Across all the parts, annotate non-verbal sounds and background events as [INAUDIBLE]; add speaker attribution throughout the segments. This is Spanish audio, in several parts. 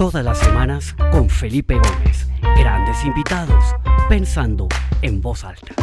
Speaker 1: Todas las semanas con Felipe Gómez. Grandes invitados, pensando en voz alta.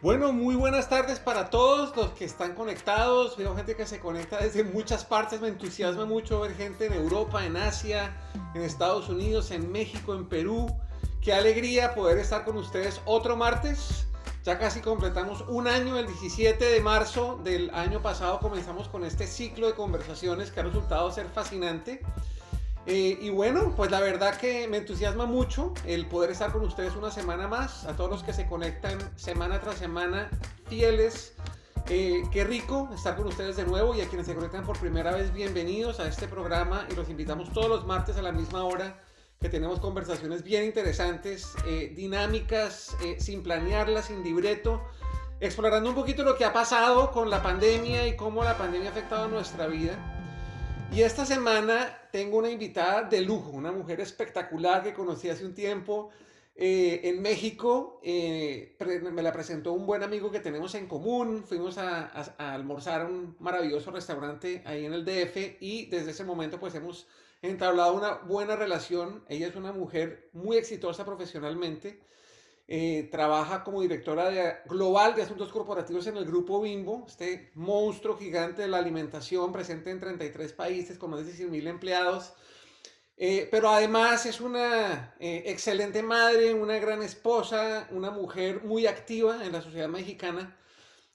Speaker 2: Bueno, muy buenas tardes para todos los que están conectados. Veo gente que se conecta desde muchas partes. Me entusiasma mucho ver gente en Europa, en Asia, en Estados Unidos, en México, en Perú. Qué alegría poder estar con ustedes otro martes ya casi completamos un año, el 17 de marzo del año pasado comenzamos con este ciclo de conversaciones que ha resultado ser fascinante. Eh, y bueno, pues la verdad que me entusiasma mucho el poder estar con ustedes una semana más, a todos los que se conectan semana tras semana, fieles. Eh, qué rico estar con ustedes de nuevo y a quienes se conectan por primera vez, bienvenidos a este programa y los invitamos todos los martes a la misma hora que tenemos conversaciones bien interesantes, eh, dinámicas, eh, sin planearlas, sin libreto, explorando un poquito lo que ha pasado con la pandemia y cómo la pandemia ha afectado nuestra vida. Y esta semana tengo una invitada de lujo, una mujer espectacular que conocí hace un tiempo eh, en México. me la presentó un buen amigo que tenemos en común. Fuimos a, a almorzar a un maravilloso restaurante ahí en el DF y desde ese momento pues hemos entablado una buena relación. Ella es una mujer muy exitosa profesionalmente. Eh, trabaja como directora de, global de asuntos corporativos en el grupo Bimbo, este monstruo gigante de la alimentación presente en 33 países con más de 100 mil empleados. Eh, pero además es una eh, excelente madre, una gran esposa, una mujer muy activa en la sociedad mexicana.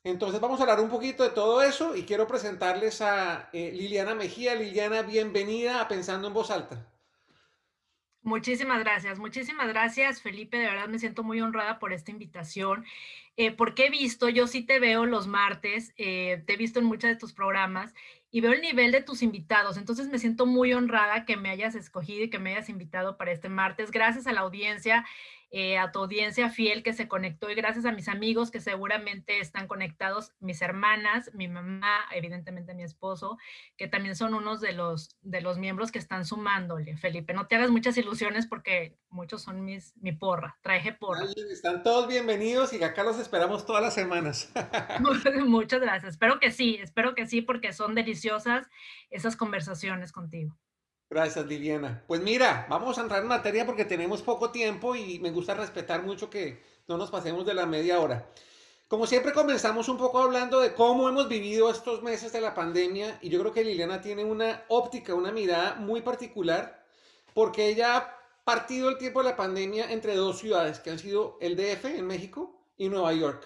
Speaker 2: Entonces vamos a hablar un poquito de todo eso y quiero presentarles a eh, Liliana Mejía. Liliana, bienvenida a Pensando en Voz Alta.
Speaker 3: Muchísimas gracias, muchísimas gracias Felipe, de verdad me siento muy honrada por esta invitación, eh, porque he visto, yo sí te veo los martes, eh, te he visto en muchos de tus programas y veo el nivel de tus invitados, entonces me siento muy honrada que me hayas escogido y que me hayas invitado para este martes, gracias a la audiencia eh, a tu audiencia fiel que se conectó y gracias a mis amigos que seguramente están conectados, mis hermanas, mi mamá, evidentemente mi esposo, que también son unos de los, de los miembros que están sumándole. Felipe, no te hagas muchas ilusiones porque muchos son mis, mi porra, traje porra.
Speaker 2: Están todos bienvenidos y acá los esperamos todas las semanas. [LAUGHS] [LAUGHS]
Speaker 3: Muchas gracias. Espero que sí, espero que sí porque son deliciosas esas conversaciones contigo.
Speaker 2: Gracias, Liliana. Pues mira, vamos a entrar en materia porque tenemos poco tiempo y me gusta respetar mucho que no nos pasemos de la media hora. Como siempre comenzamos un poco hablando de cómo hemos vivido estos meses de la pandemia y yo creo que Liliana tiene una óptica, una mirada muy particular porque ella ha partido el tiempo de la pandemia entre dos ciudades que han sido el DF en México y Nueva York.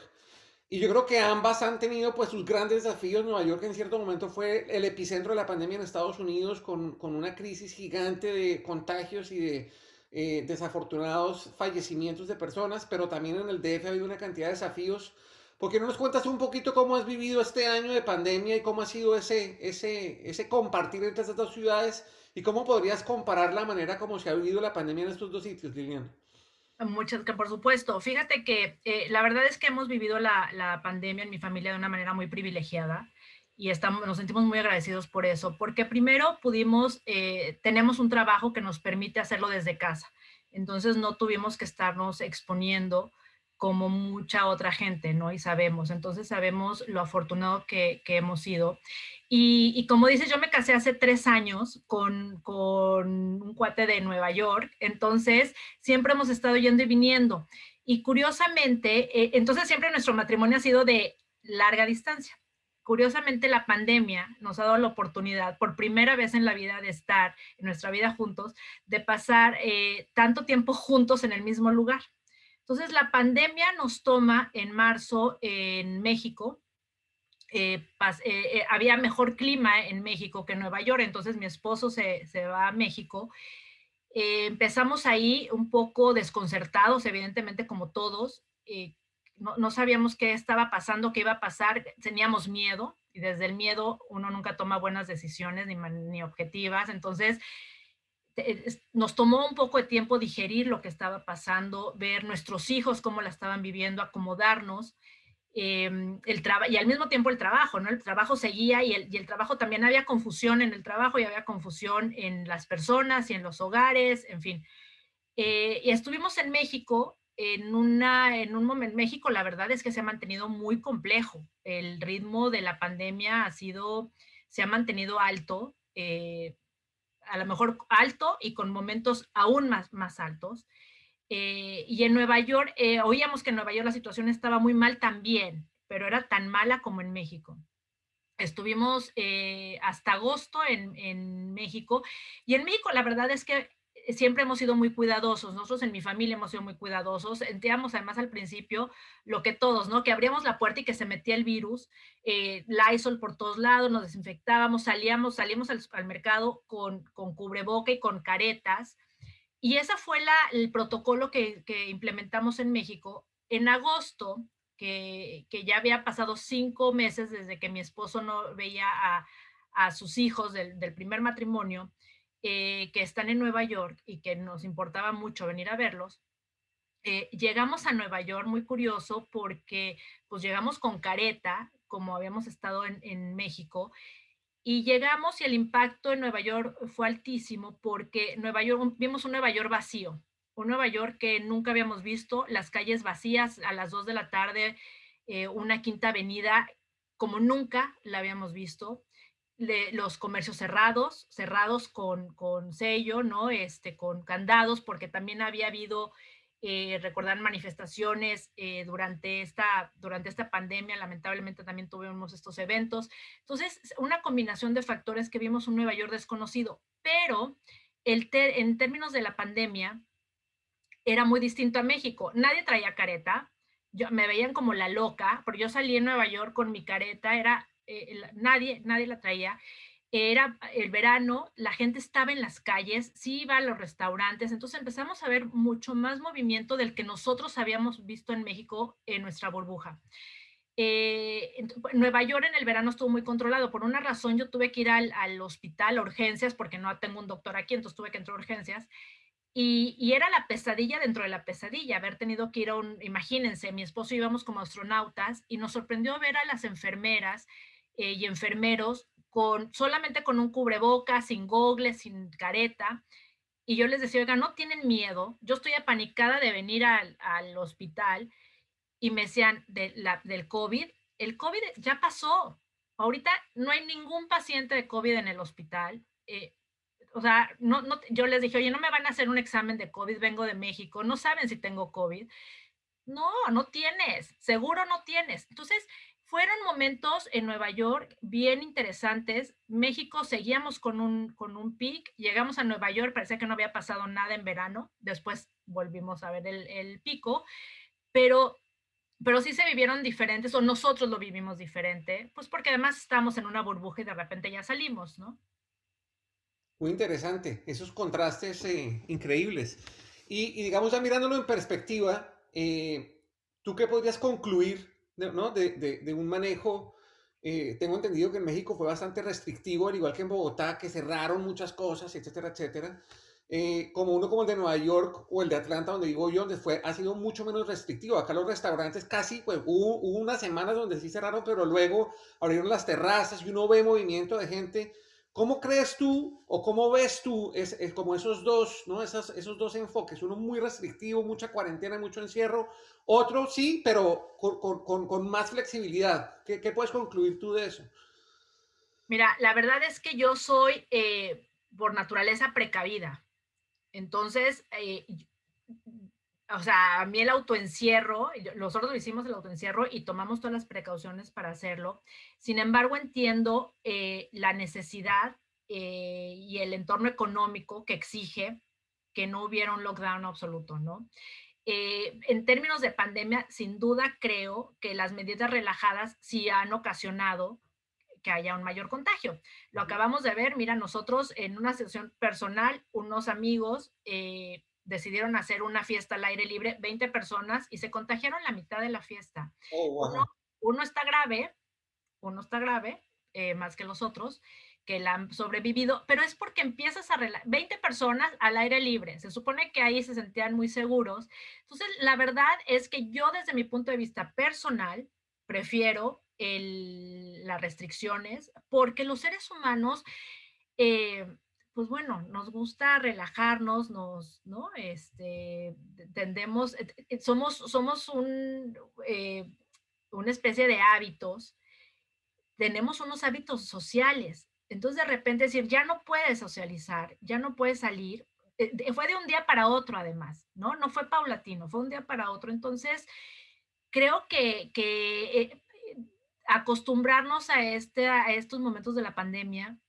Speaker 2: Y yo creo que ambas han tenido pues sus grandes desafíos. Nueva York en cierto momento fue el epicentro de la pandemia en Estados Unidos con, con una crisis gigante de contagios y de eh, desafortunados fallecimientos de personas, pero también en el DF ha habido una cantidad de desafíos. ¿Por qué no nos cuentas un poquito cómo has vivido este año de pandemia y cómo ha sido ese, ese, ese compartir entre estas dos ciudades y cómo podrías comparar la manera como se ha vivido la pandemia en estos dos sitios, Liliana?
Speaker 3: Muchas, que por supuesto. Fíjate que eh, la verdad es que hemos vivido la, la, pandemia en mi familia de una manera muy privilegiada y estamos, nos sentimos muy agradecidos por eso, porque primero pudimos, eh, tenemos un trabajo que nos permite hacerlo desde casa, entonces no tuvimos que estarnos exponiendo como mucha otra gente, ¿no? Y sabemos, entonces sabemos lo afortunado que, hemos sido. Y, como dices, yo me casé hace tres años con, con, un cuate de Nueva York, entonces siempre hemos estado yendo y viniendo. Y curiosamente, eh, entonces siempre nuestro matrimonio ha sido de larga distancia. Curiosamente, la pandemia nos ha dado la oportunidad, por primera vez en la vida, de estar en nuestra vida juntos, de pasar eh, tanto tiempo juntos en el mismo lugar. Entonces, la pandemia nos toma en marzo en México, eh, eh, eh, había mejor clima en México que en Nueva York, entonces mi esposo se, va a México. empezamos ahí un poco desconcertados, evidentemente como todos, no, no, sabíamos qué estaba pasando, qué iba a pasar, teníamos miedo y desde el miedo uno nunca toma buenas decisiones ni, ni objetivas, entonces nos tomó un poco de tiempo digerir lo que estaba pasando, ver nuestros hijos cómo la estaban viviendo, acomodarnos. Em, el y al mismo tiempo el trabajo, ¿no? El trabajo seguía y el, trabajo también había confusión en el trabajo y había confusión en las personas y en los hogares, en fin. Eh, y estuvimos en México en, una, en un momento, México la verdad es que se ha mantenido muy complejo. El ritmo de la pandemia ha sido, se ha mantenido alto, eh, a lo mejor alto y con momentos aún más, más altos. Eh, y en Nueva York, eh, oíamos que en Nueva York la situación estaba muy mal también, pero era tan mala como en México. Estuvimos hasta agosto en, en México y en México la verdad es que siempre hemos sido muy cuidadosos, nosotros en mi familia hemos sido muy cuidadosos, sentíamos además al principio lo que todos, ¿no? Que abríamos la puerta y que se metía el virus, eh, Lysol por todos lados, nos desinfectábamos, salíamos, salíamos al, mercado con, con, cubreboca y con caretas, y ese fue la, el protocolo que, que, implementamos en México. En agosto, que, que, ya había pasado cinco meses desde que mi esposo no veía a, a sus hijos del, del primer matrimonio, que están en Nueva York y que nos importaba mucho venir a verlos, eh, llegamos a Nueva York muy curioso porque pues llegamos con careta, como habíamos estado en, en, México, y llegamos y el impacto en Nueva York fue altísimo porque Nueva York, vimos un Nueva York vacío, un Nueva York que nunca habíamos visto, las calles vacías a las 2 de la tarde, eh, una quinta avenida como nunca la habíamos visto, los comercios cerrados, cerrados con, con, sello, ¿no? Este, con candados, porque también había habido, eh, recordar, manifestaciones eh, durante, esta, durante esta pandemia, lamentablemente también tuvimos estos eventos. Entonces, una combinación de factores que vimos un Nueva York desconocido, pero el en términos de la pandemia, era muy distinto a México. Nadie traía careta, yo, me veían como la loca, porque yo salí en Nueva York con mi careta, era eh, nadie, nadie la traía. Era el verano, la gente estaba en las calles, sí iba a los restaurantes, entonces empezamos a ver mucho más movimiento del que nosotros habíamos visto en México en nuestra burbuja. Eh, Nueva York en el verano estuvo muy controlado. Por una razón, yo tuve que ir al, al, hospital a urgencias porque no tengo un doctor aquí, entonces tuve que entrar a urgencias. Y, y, era la pesadilla dentro de la pesadilla, haber tenido que ir a un, imagínense, mi esposo íbamos como astronautas y nos sorprendió ver a las enfermeras eh, y enfermeros con solamente con un cubreboca, sin gogle, sin careta. Y yo les decía, oiga, no tienen miedo. Yo estoy apanicada de venir al, al hospital y me decían de la, del COVID. El COVID ya pasó. Ahorita no hay ningún paciente de COVID en el hospital. Eh, o sea, no, no, yo les dije, oye, no me van a hacer un examen de COVID, vengo de México, no saben si tengo COVID. No, no tienes, seguro no tienes. Entonces, fueron momentos en Nueva York bien interesantes. México seguíamos con un, con un pic, llegamos a Nueva York, parecía que no había pasado nada en verano, después volvimos a ver el, el pico, pero, pero sí se vivieron diferentes, o nosotros lo vivimos diferente, pues porque además estamos en una burbuja y de repente ya salimos, ¿no?
Speaker 2: Muy interesante, esos contrastes eh, increíbles. Y, y, digamos, ya mirándolo en perspectiva, eh, ¿tú qué podrías concluir ¿no? de, de, de un manejo. Eh, tengo entendido que en México fue bastante restrictivo, al igual que en Bogotá, que cerraron muchas cosas, etcétera, etcétera. Eh, como uno como el de Nueva York o el de Atlanta, donde digo yo, donde fue, ha sido mucho menos restrictivo. Acá los restaurantes casi, pues hubo, hubo unas semanas donde sí cerraron, pero luego abrieron las terrazas y uno ve movimiento de gente ¿Cómo crees tú o cómo ves tú es, es como esos dos, ¿no? Esas, esos dos enfoques? Uno muy restrictivo, mucha cuarentena, mucho encierro. Otro sí, pero con, con, con más flexibilidad. ¿Qué, ¿Qué, puedes concluir tú de eso?
Speaker 3: Mira, la verdad es que yo soy eh, por naturaleza precavida. Entonces, eh, o sea, a mí el autoencierro, nosotros lo hicimos el autoencierro y tomamos todas las precauciones para hacerlo. Sin embargo, entiendo eh, la necesidad eh, y el entorno económico que exige que no hubiera un lockdown absoluto, ¿no? Eh, en términos de pandemia, sin duda creo que las medidas relajadas sí han ocasionado que haya un mayor contagio. Lo acabamos de ver, mira, nosotros en una sesión personal, unos amigos eh, decidieron hacer una fiesta al aire libre, 20 personas, y se contagiaron la mitad de la fiesta. Oh, uno, uno, está grave, uno está grave, eh, más que los otros, que la han sobrevivido, pero es porque empiezas a... 20 personas al aire libre, se supone que ahí se sentían muy seguros. Entonces, la verdad es que yo desde mi punto de vista personal, prefiero el, las restricciones porque los seres humanos... Eh, pues bueno, nos gusta relajarnos, nos, ¿no? Este, tendemos, eh, eh, somos, somos un, eh, una especie de hábitos, tenemos unos hábitos sociales. Entonces de repente decir, ya no puedes socializar, ya no puedes salir, fue de un día para otro además, ¿no? No fue paulatino, fue un día para otro. Entonces, creo que, acostumbrarnos a, este, a estos momentos de la pandemia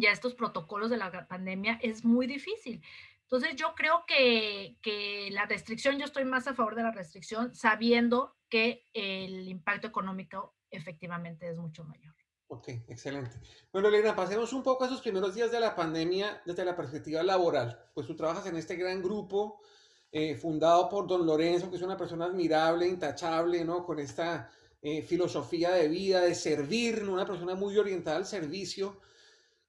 Speaker 3: y a estos protocolos de la pandemia es muy difícil. Entonces yo creo que, que, la restricción, yo estoy más a favor de la restricción, sabiendo que el impacto económico efectivamente es mucho mayor.
Speaker 2: Ok, excelente. Bueno, Elena, pasemos un poco a esos primeros días de la pandemia desde la perspectiva laboral. Pues tú trabajas en este gran grupo eh, fundado por don Lorenzo, que es una persona admirable, intachable, ¿no? Con esta eh, filosofía de vida, de servir, una persona muy orientada al servicio.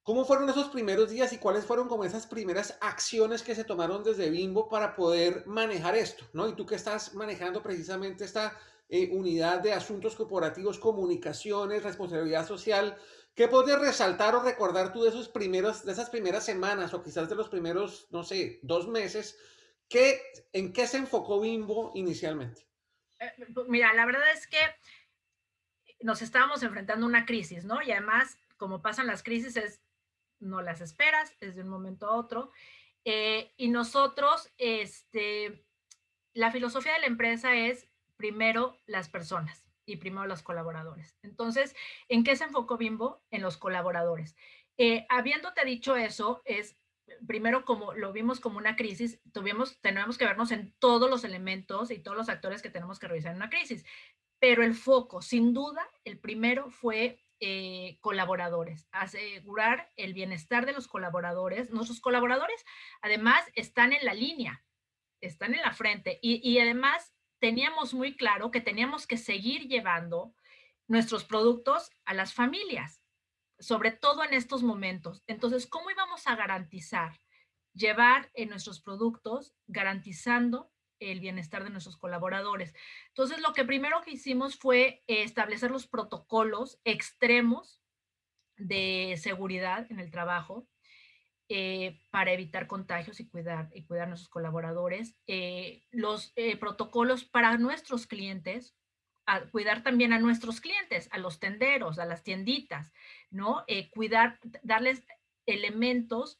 Speaker 2: ¿Cómo fueron esos primeros días y cuáles fueron como esas primeras acciones que se tomaron desde Bimbo para poder manejar esto? ¿no? Y tú que estás manejando precisamente esta eh, unidad de asuntos corporativos, comunicaciones, responsabilidad social, ¿qué podrías resaltar o recordar tú de, esos primeros, de esas primeras semanas o quizás de los primeros, no sé, dos meses? ¿Qué, ¿En qué se enfocó Bimbo inicialmente?
Speaker 3: Eh, mira, la verdad es que nos estábamos enfrentando a una crisis, ¿no? Y además, como pasan las crisis, es no las esperas, es de un momento a otro. Eh, y nosotros, este, la filosofía de la empresa es primero las personas y primero los colaboradores. Entonces, ¿en qué se enfocó Bimbo? En los colaboradores. Eh, habiéndote dicho eso, es primero como lo vimos como una crisis, tuvimos, tenemos que vernos en todos los elementos y todos los actores que tenemos que revisar en una crisis. Pero el foco, sin duda, el primero fue eh, colaboradores, asegurar el bienestar de los colaboradores. Nuestros colaboradores, además, están en la línea, están en la frente y, y además teníamos muy claro que teníamos que seguir llevando nuestros productos a las familias, sobre todo en estos momentos. Entonces, ¿cómo íbamos a garantizar llevar en nuestros productos garantizando el bienestar de nuestros colaboradores. Entonces, lo que primero que hicimos fue establecer los protocolos extremos de seguridad en el trabajo eh, para evitar contagios y cuidar, y cuidar a nuestros colaboradores. Eh, los eh, protocolos para nuestros clientes, cuidar también a nuestros clientes, a los tenderos, a las tienditas, ¿no? cuidar, darles elementos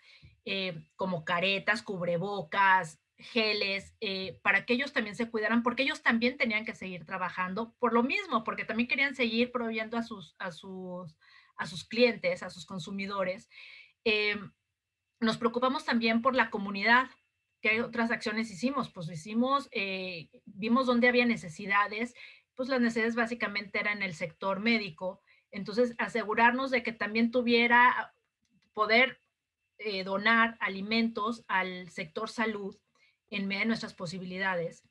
Speaker 3: como caretas, cubrebocas, geles, eh, para que ellos también se cuidaran, porque ellos también tenían que seguir trabajando por lo mismo, porque también querían seguir proveyendo a sus, a sus, a sus clientes, a sus consumidores. Eh, nos preocupamos también por la comunidad. ¿Qué otras acciones hicimos? Pues hicimos, eh, vimos dónde había necesidades, pues las necesidades básicamente eran en el sector médico. Entonces, asegurarnos de que también tuviera poder donar alimentos al sector salud en medio de nuestras posibilidades.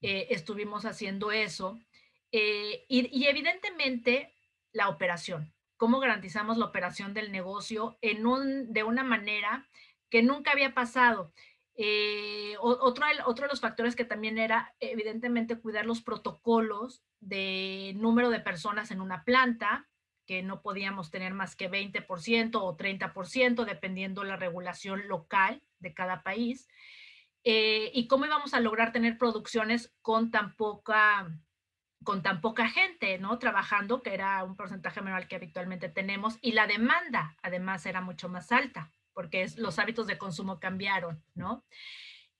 Speaker 3: Eh, estuvimos haciendo eso. Eh, y, evidentemente la operación, cómo garantizamos la operación del negocio en un, de una manera que nunca había pasado. Eh, otro, otro de los factores que también era, evidentemente, cuidar los protocolos de número de personas en una planta, que no podíamos tener más que 20% o 30%, dependiendo la regulación local de cada país. Eh, y cómo íbamos a lograr tener producciones con tan poca con tan poca gente, ¿no? Trabajando, que era un porcentaje menor que habitualmente tenemos, y la demanda, además, era mucho más alta, porque los hábitos de consumo cambiaron, ¿no?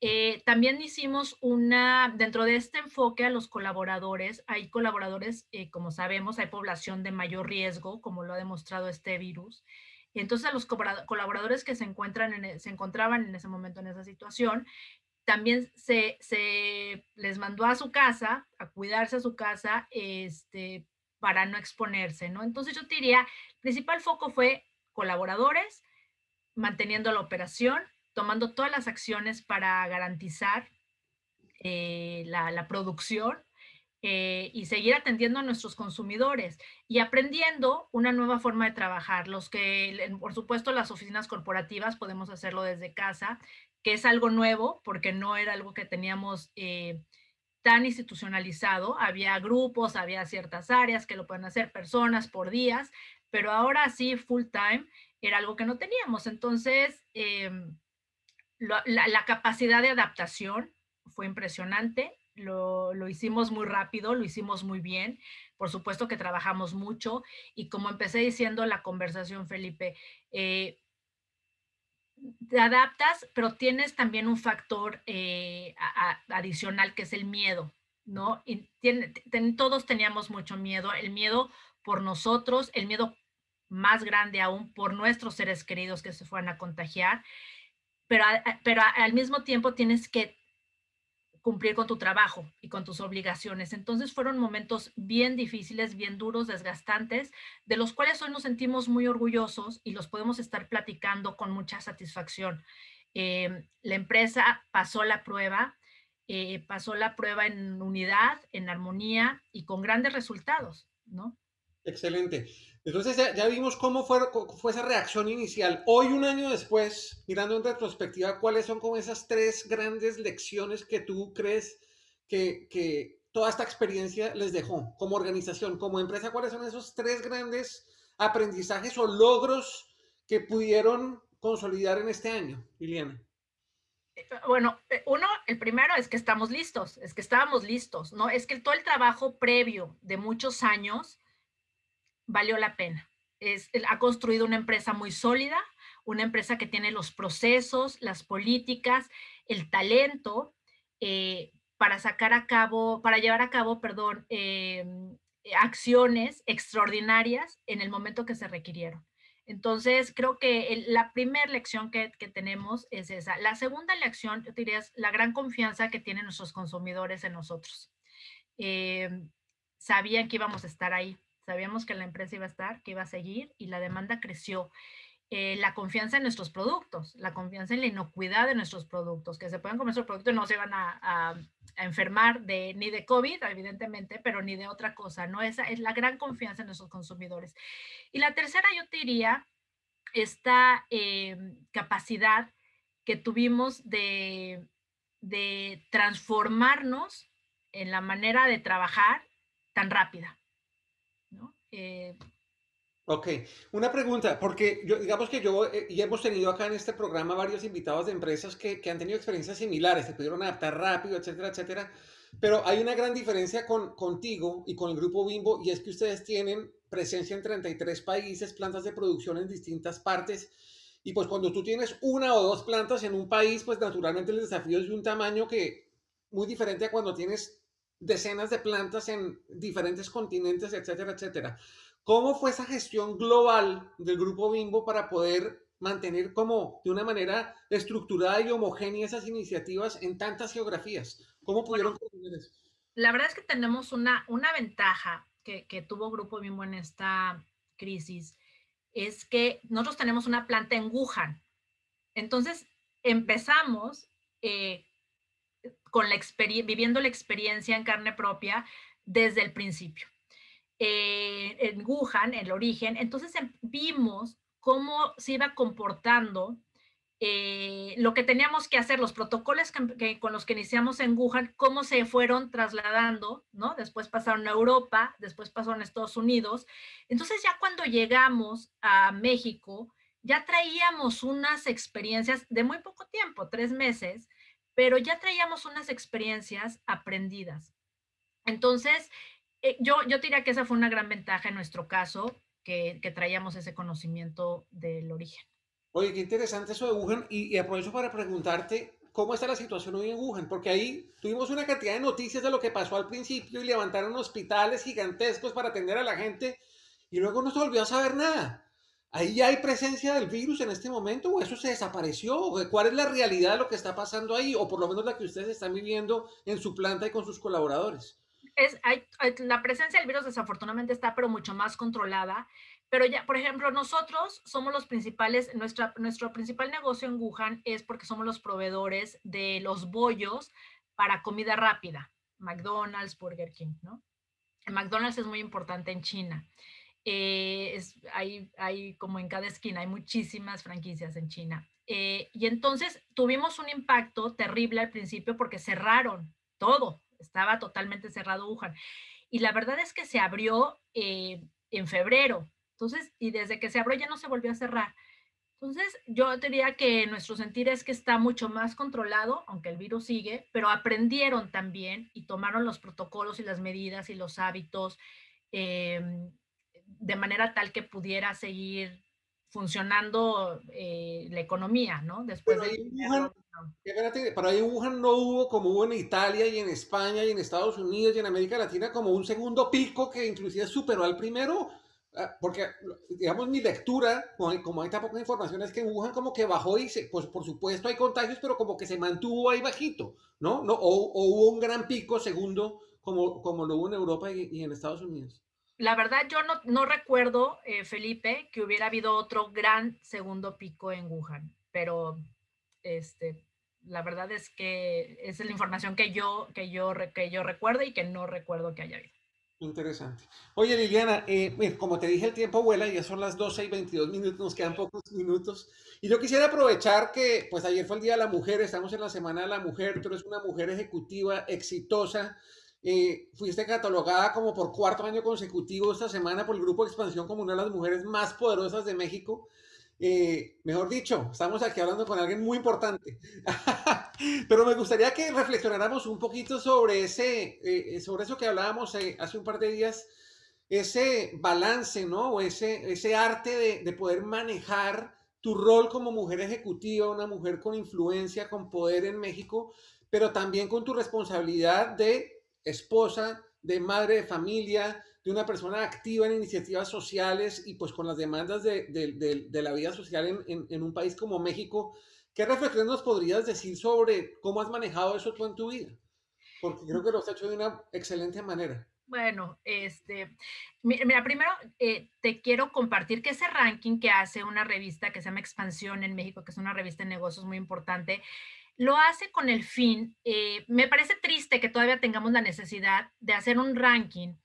Speaker 3: Eh, también hicimos una, dentro de este enfoque a los colaboradores, hay colaboradores, eh, como sabemos, hay población de mayor riesgo, como lo ha demostrado este virus, y entonces los colaboradores que e, se encontraban en ese momento en esa situación, también se, les mandó a su casa, a cuidarse a su casa, este, para no exponerse, ¿no? Entonces yo te diría, el principal foco fue colaboradores, manteniendo la operación, tomando todas las acciones para garantizar eh, la, producción eh, y seguir atendiendo a nuestros consumidores y aprendiendo una nueva forma de trabajar. Los que, por supuesto, las oficinas corporativas podemos hacerlo desde casa, que es algo nuevo porque no era algo que teníamos eh, tan institucionalizado. Había grupos, había ciertas áreas que lo pueden hacer personas por días, pero ahora sí, full time. era algo que no teníamos. Entonces, em, la, capacidad de adaptación fue impresionante, lo, lo, hicimos muy rápido, lo hicimos muy bien, por supuesto que trabajamos mucho y como empecé diciendo la conversación, Felipe, eh, te adaptas, pero tienes también un factor eh, adicional que es el miedo, ¿no? Todos teníamos mucho miedo, el miedo por nosotros, el miedo más grande aún por nuestros seres queridos que se fueran a contagiar, pero, pero al mismo tiempo tienes que cumplir con tu trabajo y con tus obligaciones. Entonces fueron momentos bien difíciles, bien duros, desgastantes, de los cuales hoy nos sentimos muy orgullosos y los podemos estar platicando con mucha satisfacción. Eh, la empresa pasó la prueba, eh, pasó la prueba en unidad, en armonía y con grandes resultados, ¿no?
Speaker 2: Excelente. Entonces ya, vimos cómo fue, esa reacción inicial. Hoy, un año después, mirando en retrospectiva, ¿cuáles son como esas tres grandes lecciones que tú crees que, que toda esta experiencia les dejó como organización, como empresa? ¿Cuáles son esos tres grandes aprendizajes o logros que pudieron consolidar en este año, Liliana?
Speaker 3: Bueno, eh, uno, el primero es que estamos listos, es que estábamos listos, ¿no? Es que todo el trabajo previo de muchos años valió la pena. Es, ha construido una empresa muy sólida, una empresa que tiene los procesos, las políticas, el talento eh, para sacar a cabo, para llevar a cabo, perdón, em, acciones extraordinarias en el momento que se requirieron. Entonces, creo que la primera lección que, tenemos es esa. La segunda lección, yo diría, es la gran confianza que tienen nuestros consumidores en nosotros. Em, sabían que íbamos a estar ahí, Sabíamos que la empresa iba a estar, que iba a seguir y la demanda creció. Eh, la confianza en nuestros productos, la confianza en la inocuidad de nuestros productos, que se pueden comer nuestros productos y no se van a, enfermar de, ni de COVID, evidentemente, pero ni de otra cosa, ¿no? Esa es la gran confianza en nuestros consumidores. Y la tercera, yo te diría, esta eh, capacidad que tuvimos de, de transformarnos en la manera de trabajar tan rápida.
Speaker 2: Eh, ok, una pregunta, porque digamos que yo eh, y hemos tenido acá en este programa varios invitados de empresas que, que, han tenido experiencias similares, se pudieron adaptar rápido, etcétera, etcétera. Pero hay una gran diferencia con, contigo y con el grupo Bimbo y es que ustedes tienen presencia en 33 países, plantas de producción en distintas partes. Y pues cuando tú tienes una o dos plantas en un país, pues naturalmente el desafío es de un tamaño que muy diferente a cuando tienes decenas de plantas en diferentes continentes, etcétera, etcétera. ¿Cómo fue esa gestión global del grupo Bimbo para poder mantener como de una manera estructurada y homogénea esas iniciativas en tantas geografías? ¿Cómo pudieron
Speaker 3: bueno, eso? La verdad es que tenemos una, una ventaja que, que tuvo Grupo Bimbo en esta crisis, es que nosotros tenemos una planta en Wuhan. Entonces, empezamos eh, con la viviendo la experiencia en carne propia desde el principio. Eh, en Wuhan, el origen, entonces em, vimos cómo se iba comportando eh, lo que teníamos que hacer, los protocolos con los que iniciamos en Wuhan, cómo se fueron trasladando, ¿no? Después pasaron a Europa, después pasaron a Estados Unidos. Entonces ya cuando llegamos a México, ya traíamos unas experiencias de muy poco tiempo, tres meses, pero ya traíamos unas experiencias aprendidas. Entonces, eh, yo, yo diría que esa fue una gran ventaja en nuestro caso, que, que, traíamos ese conocimiento del origen.
Speaker 2: Oye, qué interesante eso de Wuhan y, aprovecho para preguntarte cómo está la situación hoy en Wuhan, porque ahí tuvimos una cantidad de noticias de lo que pasó al principio y levantaron hospitales gigantescos para atender a la gente y luego no se volvió a saber nada. ¿Ahí hay presencia del virus en este momento o eso se desapareció? ¿Cuál es la realidad de lo que está pasando ahí? O por lo menos la que ustedes están viviendo en su planta y con sus colaboradores.
Speaker 3: Es, hay, la presencia del virus desafortunadamente está, pero mucho más controlada. Pero ya, por ejemplo, nosotros somos los principales, nuestra, nuestro principal negocio en Wuhan es porque somos los proveedores de los bollos para comida rápida, McDonald's, Burger King, ¿no? McDonald's es muy importante en China. Eh, es, hay, hay, como en cada esquina, hay muchísimas franquicias en China. Eh, y entonces tuvimos un impacto terrible al principio porque cerraron todo, estaba totalmente cerrado Wuhan. Y la verdad es que se abrió eh, en febrero, entonces, y desde que se abrió ya no se volvió a cerrar. Entonces, yo diría que nuestro sentir es que está mucho más controlado, aunque el virus sigue, pero aprendieron también y tomaron los protocolos y las medidas y los hábitos em, de manera tal que pudiera seguir funcionando eh, la economía, ¿no?
Speaker 2: Después pero, de... Wuhan, pero ahí en Wuhan no hubo como hubo en Italia y en España y en Estados Unidos y en América Latina como un segundo pico que inclusive superó al primero Ah, porque, digamos, mi lectura, como hay, tan poca información, es que en Wuhan como que bajó y, se, pues por supuesto hay contagios, pero como que se mantuvo ahí bajito, ¿no? no o, hubo un gran pico segundo, como, como lo hubo en Europa y, en Estados Unidos.
Speaker 3: La verdad, yo no, no recuerdo, eh, Felipe, que hubiera habido otro gran segundo pico en Wuhan, pero este, la verdad es que esa es la información que yo, que yo, que yo recuerdo y que no recuerdo que haya habido.
Speaker 2: Interesante. Oye, Liliana, eh, como te dije, el tiempo vuela, ya son las 12 y 22 minutos, nos quedan pocos minutos. Y yo quisiera aprovechar que, pues ayer fue el Día de la Mujer, estamos en la Semana de la Mujer, tú eres una mujer ejecutiva exitosa. Eh, fuiste catalogada como por cuarto año consecutivo esta semana por el Grupo de Expansión como una de las mujeres más poderosas de México. Eh, mejor dicho, estamos aquí hablando con alguien muy importante. [LAUGHS] Pero me gustaría que reflexionáramos un poquito sobre, ese, eh, sobre eso que hablábamos eh, hace un par de días, ese balance, ¿no? O ese, ese arte de, de poder manejar tu rol como mujer ejecutiva, una mujer con influencia, con poder en México, pero también con tu responsabilidad de esposa, de madre de familia, de una persona activa en iniciativas sociales y pues con las demandas de, de, de la vida social en, en, en, un país como México. ¿Qué reflexiones nos podrías decir sobre cómo has manejado eso tú en tu vida? Porque creo que lo has hecho de una excelente manera.
Speaker 3: Bueno, este, mira, primero eh, te quiero compartir que ese ranking que hace una revista que se llama Expansión en México, que es una revista de negocios muy importante, lo hace con el fin, eh, me parece triste que todavía tengamos la necesidad de hacer un ranking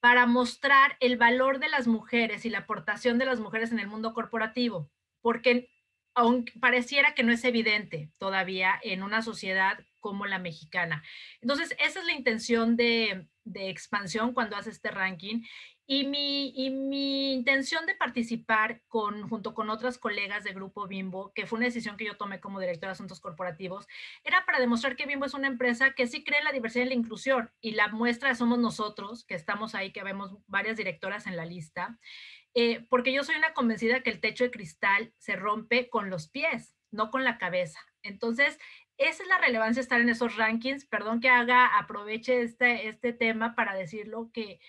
Speaker 3: para mostrar el valor de las mujeres y la aportación de las mujeres en el mundo corporativo, porque aunque pareciera que no es evidente todavía en una sociedad como la mexicana. Entonces, esa es la intención de, expansión cuando hace este ranking y mi, intención de participar junto con otras colegas de Grupo Bimbo, que fue una decisión que yo tomé como directora de asuntos corporativos, era para demostrar que Bimbo es una empresa que sí cree en la diversidad y la inclusión. Y la muestra somos nosotros, que estamos ahí, que vemos varias directoras en la lista, eh, porque yo soy una convencida que el techo de cristal se rompe con los pies, no con la cabeza. Entonces, esa es la relevancia de estar en esos rankings. Perdón que haga, aproveche este, este tema para decirlo que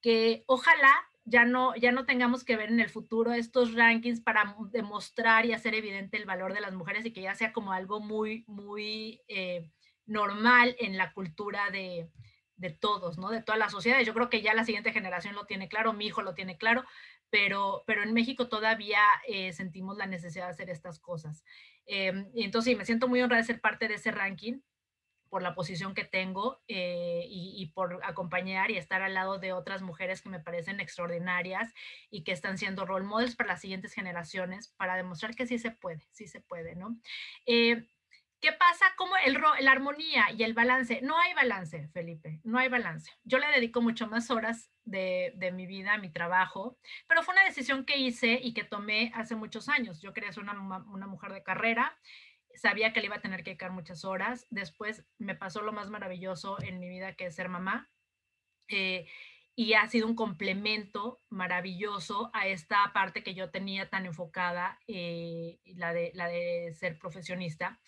Speaker 3: que ojalá ya no, ya no tengamos que ver en el futuro estos rankings para demostrar y hacer evidente el valor de las mujeres y que ya sea como algo muy, muy eh, normal en la cultura de, de, todos, ¿no? De toda la sociedad. Yo creo que ya la siguiente generación lo tiene claro, mi hijo lo tiene claro, pero, pero en México todavía eh, sentimos la necesidad de hacer estas cosas. Eh, y entonces sí, me siento muy honrada de ser parte de ese ranking por la posición que tengo eh, y, por acompañar y estar al lado de otras mujeres que me parecen extraordinarias y que están siendo role models para las siguientes generaciones para demostrar que sí se puede, sí se puede, ¿no? Eh, ¿Qué pasa? ¿Cómo el, la armonía y el balance? No hay balance, Felipe, no hay balance. Yo le dedico mucho más horas de, mi vida mi trabajo, pero fue una decisión que hice y que tomé hace muchos años. Yo quería ser una, mujer de carrera sabía que le iba a tener que dedicar muchas horas. Después me pasó lo más maravilloso en mi vida, que es ser mamá. Eh, y ha sido un complemento maravilloso a esta parte que yo tenía tan enfocada, eh, la, de, ser profesionista.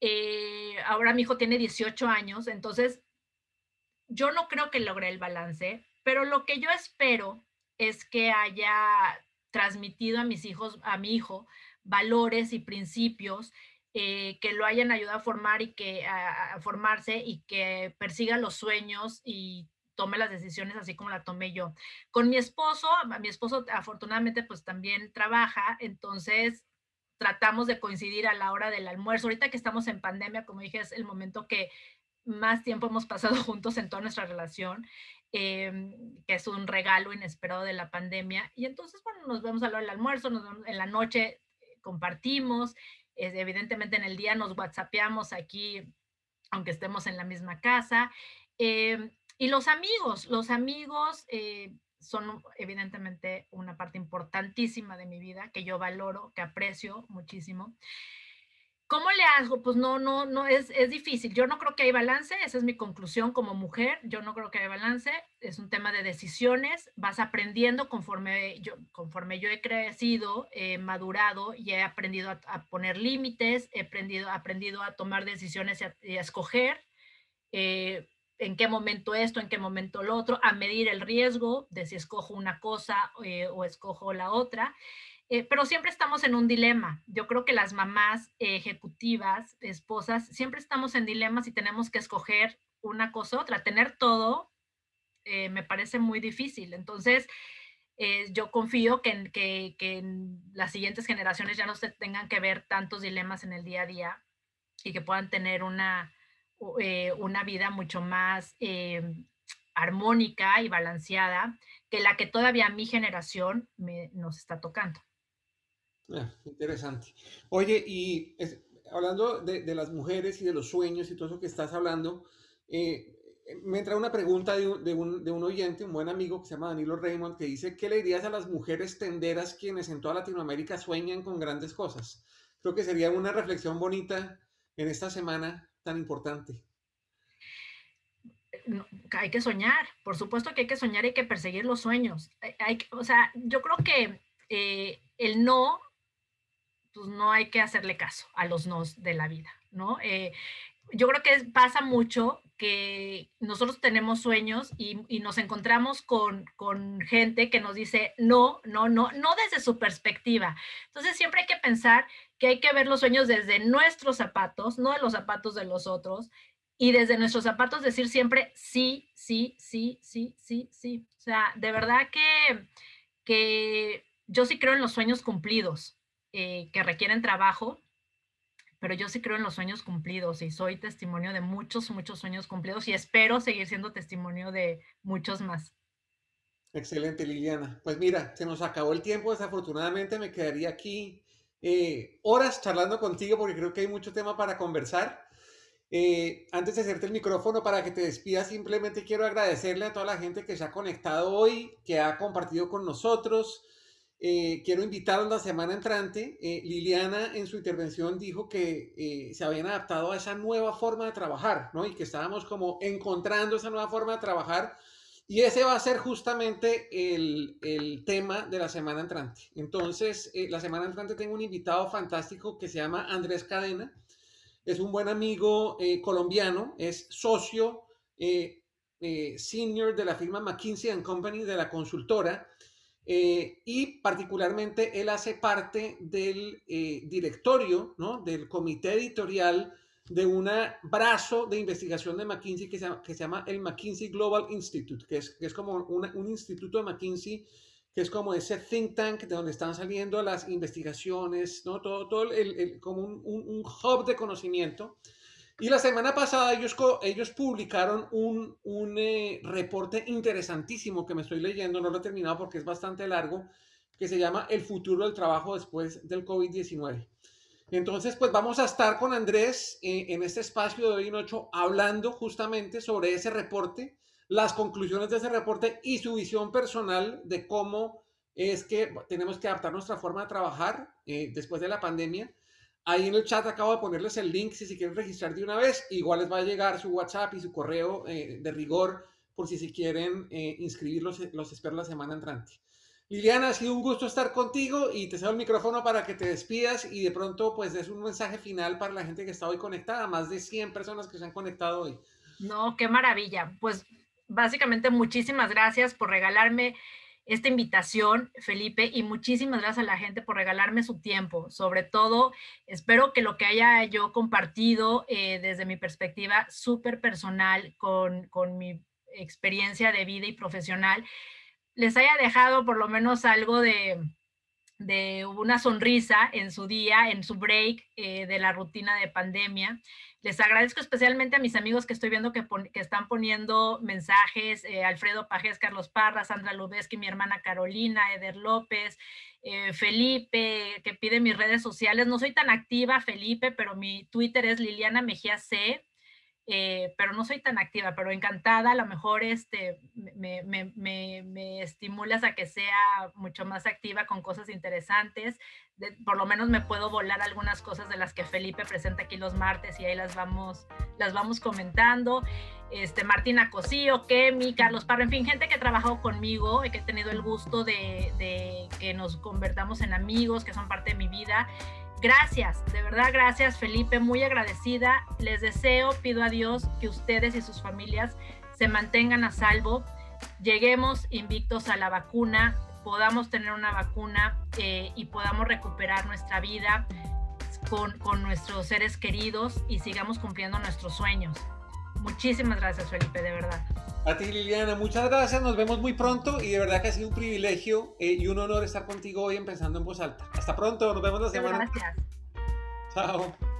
Speaker 3: Eh, ahora mi hijo tiene 18 años, entonces yo no creo que logre el balance, pero lo que yo espero es que haya transmitido a mis hijos, a mi hijo, valores y principios eh, que lo hayan ayudado a formar y que a, formarse y que persiga los sueños y tome las decisiones así como la tomé yo. Con mi esposo, mi esposo afortunadamente pues también trabaja, entonces tratamos de coincidir a la hora del almuerzo. Ahorita que estamos en pandemia, como dije, es el momento que más tiempo hemos pasado [LAUGHS] juntos en toda nuestra relación, em, que es un regalo inesperado de la pandemia. Y entonces, bueno, nos vemos a del almuerzo, en la noche, eh, compartimos evidentemente en el día nos whatsappeamos aquí, aunque estemos en la misma casa. Em, y los amigos, los amigos eh, son evidentemente una parte importantísima de mi vida que yo valoro, que aprecio muchísimo. ¿Cómo le hago? Pues no, no, no, es, es difícil. Yo no creo que hay balance, esa es mi conclusión como mujer, yo no creo que hay balance, es un tema de decisiones, vas aprendiendo conforme yo, conforme yo he crecido, he madurado y he aprendido a, poner límites, he aprendido, aprendido a tomar decisiones y a, escoger eh, en qué momento esto, en qué momento lo otro, a medir el riesgo de si escojo una cosa eh, o escojo la otra. Eh, pero siempre estamos en un dilema. Yo creo que las mamás ejecutivas, esposas, siempre estamos en dilemas y tenemos que escoger una cosa u otra. Tener todo eh, me parece muy difícil. Entonces, eh, yo confío que, que, que, en las siguientes generaciones ya no se tengan que ver tantos dilemas en el día a día y que puedan tener una, una vida mucho más armónica y balanceada que la que todavía mi generación me, nos está tocando.
Speaker 2: Ah, interesante. Oye, y hablando de, las mujeres y de los sueños y todo eso que estás hablando, eh, me entra una pregunta de un, oyente, un buen amigo que se llama Danilo Raymond, que dice, ¿qué le dirías a las mujeres tenderas quienes en toda Latinoamérica sueñan con grandes cosas? Creo que sería una reflexión bonita en esta semana tan importante.
Speaker 3: hay que soñar, por supuesto que hay que soñar y hay que perseguir los sueños. Hay, o sea, yo creo que eh, el no pues no hay que hacerle caso a los nos de la vida, ¿no? Eh, yo creo que pasa mucho que nosotros tenemos sueños y, nos encontramos con, con, gente que nos dice no, no, no, no desde su perspectiva. Entonces siempre hay que pensar que hay que ver los sueños desde nuestros zapatos, no de los zapatos de los otros, y desde nuestros zapatos decir siempre sí, sí, sí, sí, sí, sí. O sea, de verdad que, que yo sí creo en los sueños cumplidos. Eh, que requieren trabajo, pero yo sí creo en los sueños cumplidos y soy testimonio de muchos, muchos sueños cumplidos y espero seguir siendo testimonio de muchos más.
Speaker 2: Excelente, Liliana. Pues mira, se nos acabó el tiempo, desafortunadamente me quedaría aquí eh, horas charlando contigo porque creo que hay mucho tema para conversar. Eh, antes de hacerte el micrófono para que te despidas, simplemente quiero agradecerle a toda la gente que se ha conectado hoy, que ha compartido con nosotros, eh, quiero invitarlos la semana entrante. Eh, Liliana en su intervención dijo que eh, se habían adaptado a esa nueva forma de trabajar, ¿no? Y que estábamos como encontrando esa nueva forma de trabajar. Y ese va a ser justamente el, el tema de la semana entrante. Entonces, la semana entrante tengo un invitado fantástico que se llama Andrés Cadena. Es un buen amigo colombiano, es socio senior de la firma McKinsey ⁇ Company, de la consultora eh, y particularmente él hace parte del eh, directorio, ¿no? del comité editorial de un brazo de investigación de McKinsey que se llama, que se llama el McKinsey Global Institute, que es, que es como un instituto de McKinsey, que es como ese think tank de donde están saliendo las investigaciones, ¿no? todo, todo el, como un, un, hub de conocimiento. Y la semana pasada ellos, publicaron un, un eh, reporte interesantísimo que me estoy leyendo, no lo he terminado porque es bastante largo, que se llama El futuro del trabajo después del COVID-19. Entonces, pues vamos a estar con Andrés eh, en este espacio de hoy en 8 hablando justamente sobre ese reporte, las conclusiones de ese reporte y su visión personal de cómo es que tenemos que adaptar nuestra forma de trabajar eh, después de la pandemia Ahí en el chat acabo de ponerles el link si se quieren registrar de una vez. Igual les va a llegar su WhatsApp y su correo eh, de rigor por si se quieren eh, inscribirlos. Los espero la semana entrante. Liliana, ha sido un gusto estar contigo y te cedo el micrófono para que te despidas y de pronto pues des un mensaje final para la gente que está hoy conectada, más de 100 personas que se han conectado hoy.
Speaker 3: No, qué maravilla. Pues básicamente muchísimas gracias por regalarme esta invitación, Felipe, y muchísimas gracias a la gente por regalarme su tiempo. Sobre todo, espero que lo que haya yo compartido eh, desde mi perspectiva súper personal con, con mi experiencia de vida y profesional, les haya dejado por lo menos algo de, de una sonrisa en su día, en su break eh, de la rutina de pandemia. Les agradezco especialmente a mis amigos que estoy viendo que, que están poniendo mensajes, eh, Alfredo Pajes, Carlos Parra, Sandra Lubeski, mi hermana Carolina, Eder López, eh, Felipe, que pide mis redes sociales. No soy tan activa, Felipe, pero mi Twitter es Liliana Mejía C. eh, pero no soy tan activa, pero encantada, a lo mejor este, me, me, me, me, estimulas a que sea mucho más activa con cosas interesantes, por lo menos me puedo volar algunas cosas de las que Felipe presenta aquí los martes y ahí las vamos, las vamos comentando. Este, Martina Cosío, Kemi, Carlos Parra, en fin, gente que ha trabajado conmigo y que he tenido el gusto de, de que nos convertamos en amigos, que son parte de mi vida Gracias, de verdad gracias Felipe, muy agradecida. Les deseo, pido a Dios que ustedes y sus familias se mantengan a salvo, lleguemos invictos a la vacuna, podamos tener una vacuna eh, y podamos recuperar nuestra vida con, con nuestros seres queridos y sigamos cumpliendo nuestros sueños. Muchísimas gracias Felipe, de verdad.
Speaker 2: A ti Liliana, muchas gracias, nos vemos muy pronto y de verdad que ha sido un privilegio eh, y un honor estar contigo hoy empezando en voz alta. Hasta pronto, nos vemos la semana.
Speaker 3: Gracias.
Speaker 2: Chao.